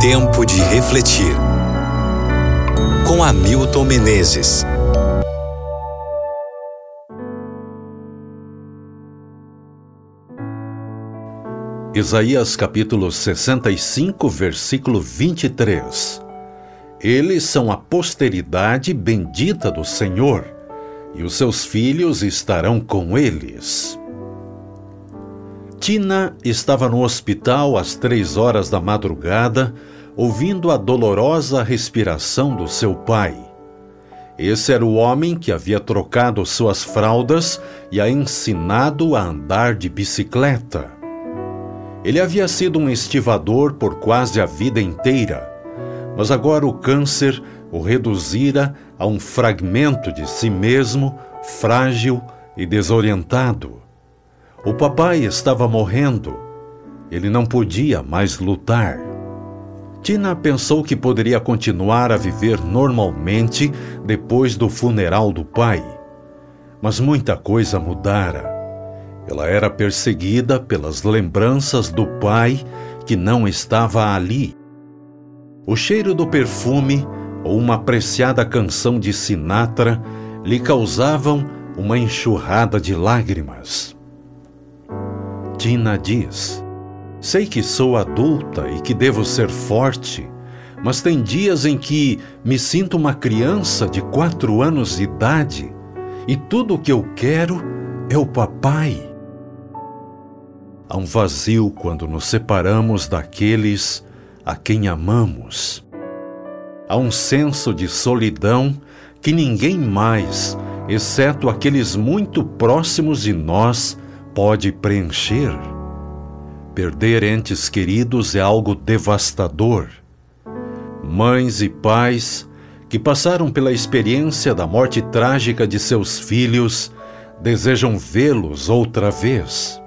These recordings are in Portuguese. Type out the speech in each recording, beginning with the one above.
Tempo de refletir. Com Hamilton Menezes. Isaías capítulo 65, versículo 23. Eles são a posteridade bendita do Senhor, e os seus filhos estarão com eles. Tina estava no hospital às três horas da madrugada, ouvindo a dolorosa respiração do seu pai. Esse era o homem que havia trocado suas fraldas e a ensinado a andar de bicicleta. Ele havia sido um estivador por quase a vida inteira, mas agora o câncer o reduzira a um fragmento de si mesmo, frágil e desorientado. O papai estava morrendo. Ele não podia mais lutar. Tina pensou que poderia continuar a viver normalmente depois do funeral do pai. Mas muita coisa mudara. Ela era perseguida pelas lembranças do pai que não estava ali. O cheiro do perfume ou uma apreciada canção de Sinatra lhe causavam uma enxurrada de lágrimas. Tina diz: Sei que sou adulta e que devo ser forte, mas tem dias em que me sinto uma criança de quatro anos de idade e tudo o que eu quero é o papai. Há um vazio quando nos separamos daqueles a quem amamos. Há um senso de solidão que ninguém mais, exceto aqueles muito próximos de nós, pode preencher. Perder entes queridos é algo devastador. Mães e pais que passaram pela experiência da morte trágica de seus filhos desejam vê-los outra vez.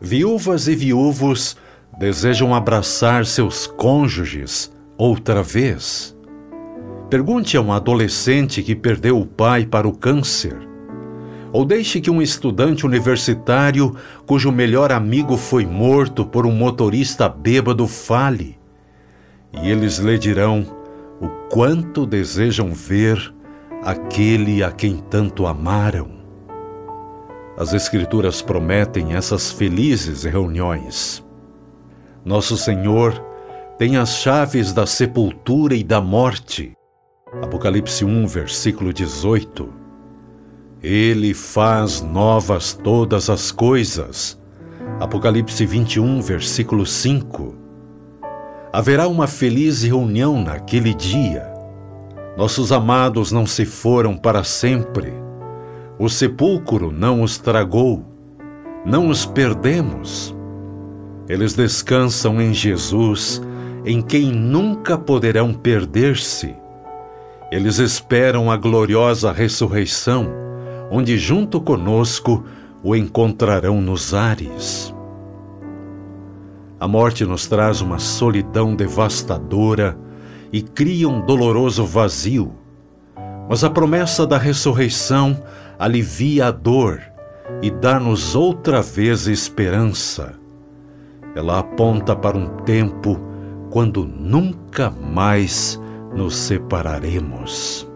Viúvas e viúvos desejam abraçar seus cônjuges outra vez. Pergunte a um adolescente que perdeu o pai para o câncer. Ou deixe que um estudante universitário cujo melhor amigo foi morto por um motorista bêbado fale. E eles lhe dirão o quanto desejam ver aquele a quem tanto amaram. As Escrituras prometem essas felizes reuniões. Nosso Senhor tem as chaves da sepultura e da morte. Apocalipse 1, versículo 18. Ele faz novas todas as coisas. Apocalipse 21, versículo 5. Haverá uma feliz reunião naquele dia. Nossos amados não se foram para sempre o sepulcro não os tragou, não os perdemos. Eles descansam em Jesus, em quem nunca poderão perder-se. Eles esperam a gloriosa ressurreição, onde junto conosco o encontrarão nos ares. A morte nos traz uma solidão devastadora e cria um doloroso vazio, mas a promessa da ressurreição alivia a dor e dá-nos outra vez esperança. Ela aponta para um tempo quando nunca mais nos separaremos.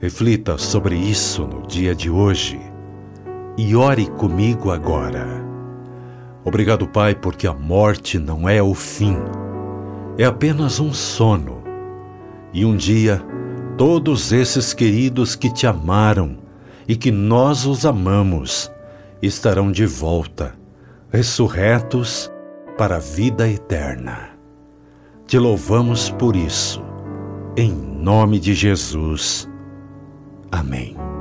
Reflita sobre isso no dia de hoje e ore comigo agora. Obrigado, Pai, porque a morte não é o fim, é apenas um sono. E um dia todos esses queridos que te amaram e que nós os amamos estarão de volta, ressurretos para a vida eterna. Te louvamos por isso, em nome de Jesus. Amém.